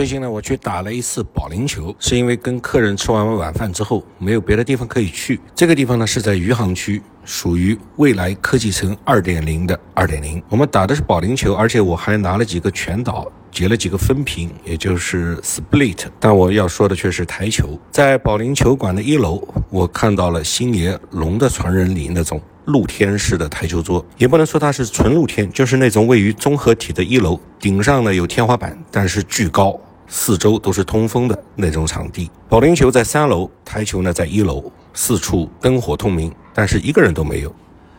最近呢，我去打了一次保龄球，是因为跟客人吃完晚饭之后，没有别的地方可以去。这个地方呢是在余杭区，属于未来科技城二点零的二点零。我们打的是保龄球，而且我还拿了几个全倒，截了几个分屏，也就是 split。但我要说的却是台球。在保龄球馆的一楼，我看到了星爷龙的传人里那种。露天式的台球桌，也不能说它是纯露天，就是那种位于综合体的一楼，顶上呢有天花板，但是巨高，四周都是通风的那种场地。保龄球在三楼，台球呢在一楼，四处灯火通明，但是一个人都没有。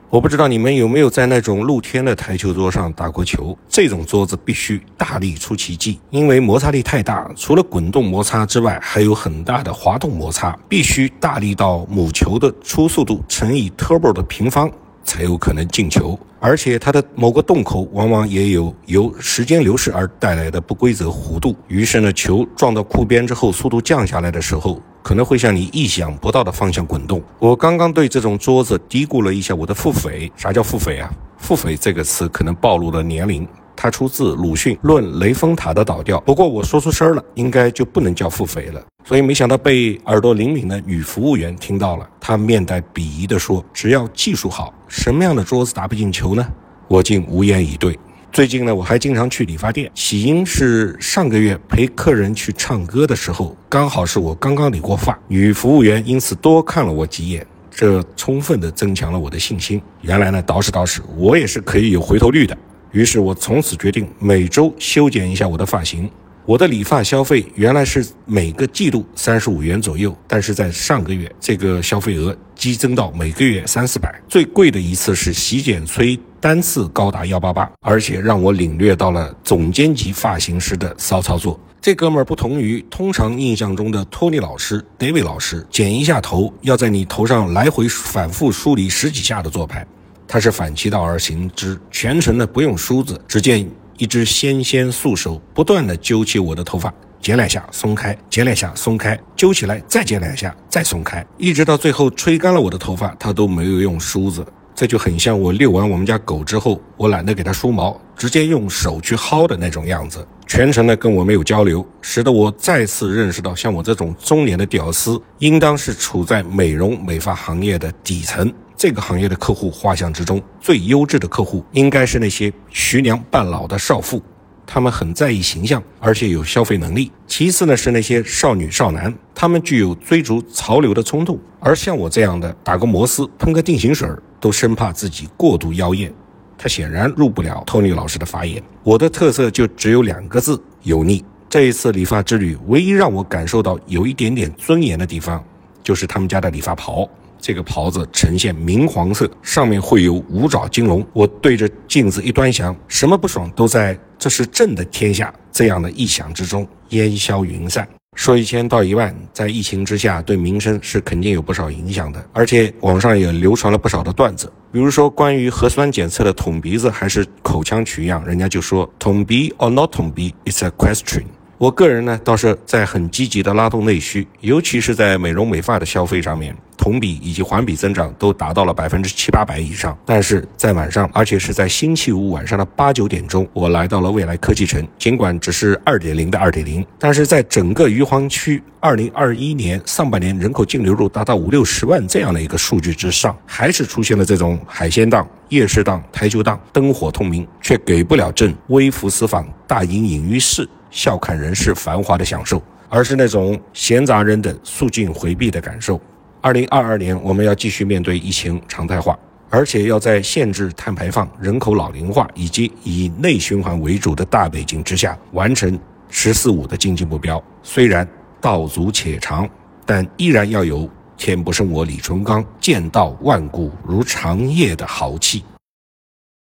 我不知道你们有没有在那种露天的台球桌上打过球？这种桌子必须大力出奇迹，因为摩擦力太大，除了滚动摩擦之外，还有很大的滑动摩擦，必须大力到母球的初速度乘以 turbo 的平方。才有可能进球，而且它的某个洞口往往也有由时间流逝而带来的不规则弧度。于是呢，球撞到库边之后，速度降下来的时候，可能会向你意想不到的方向滚动。我刚刚对这种桌子嘀咕了一下我的腹诽，啥叫腹诽啊？腹诽这个词可能暴露了年龄。它出自鲁迅《论雷峰塔的倒掉》，不过我说出声了，应该就不能叫腹诽了。所以没想到被耳朵灵敏的女服务员听到了，她面带鄙夷地说：“只要技术好，什么样的桌子打不进球呢？”我竟无言以对。最近呢，我还经常去理发店，起因是上个月陪客人去唱歌的时候，刚好是我刚刚理过发，女服务员因此多看了我几眼，这充分的增强了我的信心。原来呢，捯饬捯饬，我也是可以有回头率的。于是我从此决定每周修剪一下我的发型。我的理发消费原来是每个季度三十五元左右，但是在上个月，这个消费额激增到每个月三四百。最贵的一次是洗剪吹，单次高达幺八八，而且让我领略到了总监级发型师的骚操作。这哥们儿不同于通常印象中的托尼老师、David 老师，剪一下头要在你头上来回反复梳理十几下的做派。他是反其道而行之，全程呢不用梳子，只见一只纤纤素手不断的揪起我的头发，剪两下松开，剪两下松开，揪起来再剪两下再松开，一直到最后吹干了我的头发，他都没有用梳子。这就很像我遛完我们家狗之后，我懒得给它梳毛，直接用手去薅的那种样子。全程呢跟我没有交流，使得我再次认识到，像我这种中年的屌丝，应当是处在美容美发行业的底层。这个行业的客户画像之中，最优质的客户应该是那些徐娘半老的少妇，他们很在意形象，而且有消费能力。其次呢是那些少女少男，他们具有追逐潮流的冲动。而像我这样的，打个摩丝、喷个定型水，都生怕自己过度妖艳。他显然入不了托尼老师的法眼。我的特色就只有两个字：油腻。这一次理发之旅，唯一让我感受到有一点点尊严的地方，就是他们家的理发袍。这个袍子呈现明黄色，上面会有五爪金龙。我对着镜子一端详，什么不爽都在“这是朕的天下”这样的臆想之中烟消云散。说一千道一万，在疫情之下，对民生是肯定有不少影响的。而且网上也流传了不少的段子，比如说关于核酸检测的捅鼻子还是口腔取样，人家就说捅鼻 or not 捅鼻，it's a question。我个人呢，倒是在很积极的拉动内需，尤其是在美容美发的消费上面，同比以及环比增长都达到了百分之七八百以上。但是在晚上，而且是在星期五晚上的八九点钟，我来到了未来科技城。尽管只是二点零的二点零，但是在整个余杭区二零二一年上半年人口净流入达到五六十万这样的一个数据之上，还是出现了这种海鲜档、夜市档、台球档灯火通明，却给不了朕微服私访、大隐隐于市。笑看人世繁华的享受，而是那种闲杂人等肃静回避的感受。二零二二年，我们要继续面对疫情常态化，而且要在限制碳排放、人口老龄化以及以内循环为主的大背景之下，完成“十四五”的经济目标。虽然道阻且长，但依然要有“天不生我李淳罡，剑道万古如长夜”的豪气。